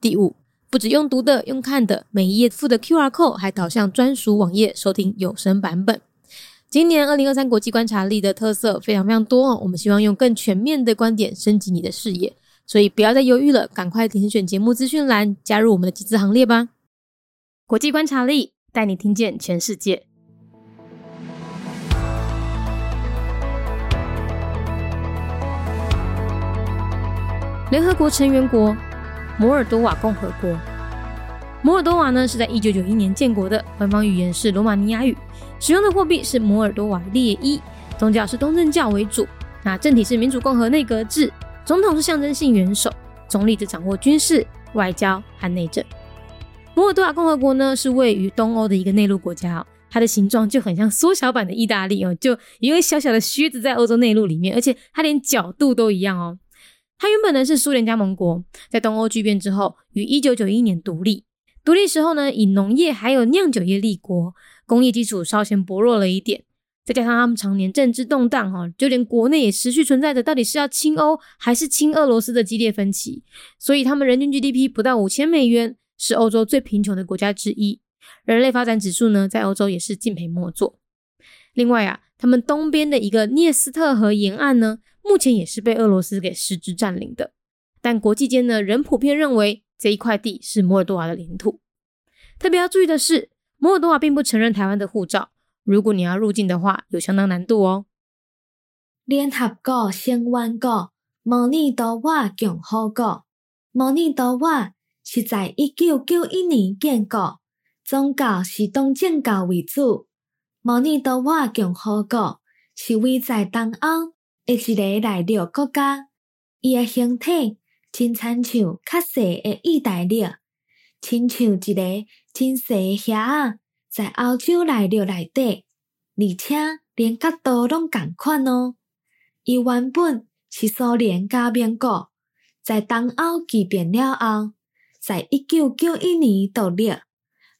第五，不止用读的，用看的，每一页附的 QR code 还导向专属网页收听有声版本。今年二零二三国际观察力的特色非常非常多哦，我们希望用更全面的观点升级你的视野。所以不要再犹豫了，赶快点选节目资讯栏，加入我们的集资行列吧！国际观察力带你听见全世界。联合国成员国摩尔多瓦共和国。摩尔多瓦呢是在一九九一年建国的，官方语言是罗马尼亚语，使用的货币是摩尔多瓦列伊，宗教是东正教为主，那政体是民主共和内阁制。总统是象征性元首，总理则掌握军事、外交和内政。摩尔多瓦共和国呢，是位于东欧的一个内陆国家哦，它的形状就很像缩小版的意大利哦，就一个小小的靴子在欧洲内陆里面，而且它连角度都一样哦。它原本呢是苏联加盟国，在东欧剧变之后，于一九九一年独立。独立时候呢，以农业还有酿酒业立国，工业基础稍显薄弱了一点。再加上他们常年政治动荡，哈，就连国内也持续存在着到底是要亲欧还是亲俄罗斯的激烈分歧，所以他们人均 GDP 不到五千美元，是欧洲最贫穷的国家之一。人类发展指数呢，在欧洲也是敬陪末座。另外啊，他们东边的一个涅斯特河沿岸呢，目前也是被俄罗斯给实质占领的。但国际间呢，仍普遍认为这一块地是摩尔多瓦的领土。特别要注意的是，摩尔多瓦并不承认台湾的护照。如果你要入境的话，有相当难度哦。联合国成员国摩尼多瓦共和国，摩尼多瓦是在一九九一年建国，宗教是东正教为主。摩尼多瓦共和国是位在东欧一个内陆国家，伊诶形体真亲像较细诶意大利，亲像一个真细诶遐仔。在欧洲内陆内底，而且连角度拢共款哦。伊原本是苏联加盟国，在东欧剧变了后，在一九九一年独立。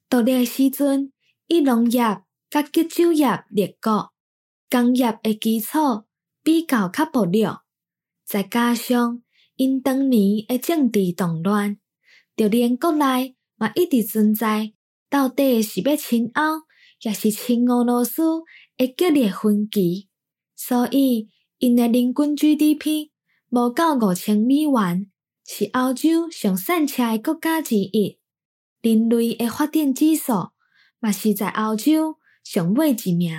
独立时阵，伊农业甲吉酒业立国，工业诶基础比较较薄弱。再加上因当年的政治动乱，就连国内嘛一直存在。到底是要亲欧，也是亲俄罗斯的激烈分歧，所以因的人均 GDP 无到五千美元，是欧洲上散车的国家之一。人类的发展指数嘛是在欧洲上尾一名。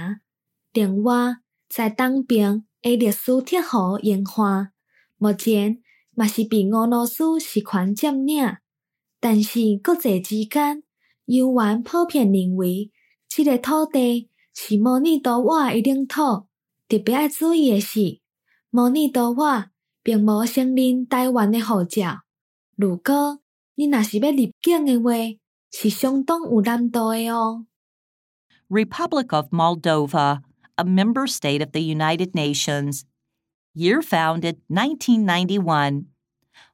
另外，在东边的历史铁河演化，目前嘛是被俄罗斯实权占领，但是国际之间。游玩普遍认为，这个土地是摩尼多瓦的领土。特别要注意的是，摩尼多瓦并无承认台湾的护照。如果你若是要入境的话，是相当有难度的哦。Republic of Moldova, a member state of the United Nations. Year founded 1991.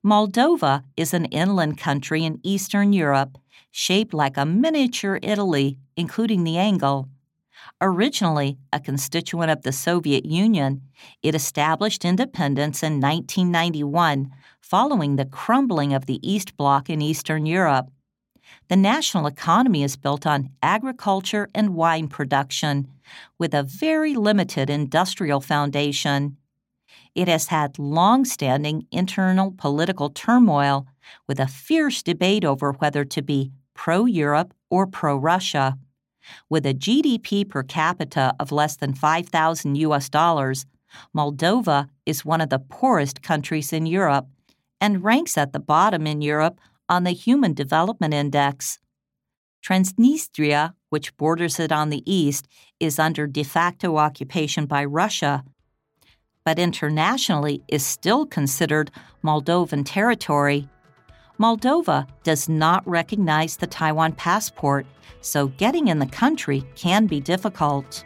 Moldova is an inland country in Eastern Europe shaped like a miniature Italy, including the angle. Originally a constituent of the Soviet Union, it established independence in 1991 following the crumbling of the East Bloc in Eastern Europe. The national economy is built on agriculture and wine production, with a very limited industrial foundation. It has had long standing internal political turmoil, with a fierce debate over whether to be pro Europe or pro Russia. With a GDP per capita of less than 5,000 US dollars, Moldova is one of the poorest countries in Europe and ranks at the bottom in Europe on the Human Development Index. Transnistria, which borders it on the east, is under de facto occupation by Russia, but internationally is still considered Moldovan territory Moldova does not recognize the Taiwan passport, so getting in the country can be difficult.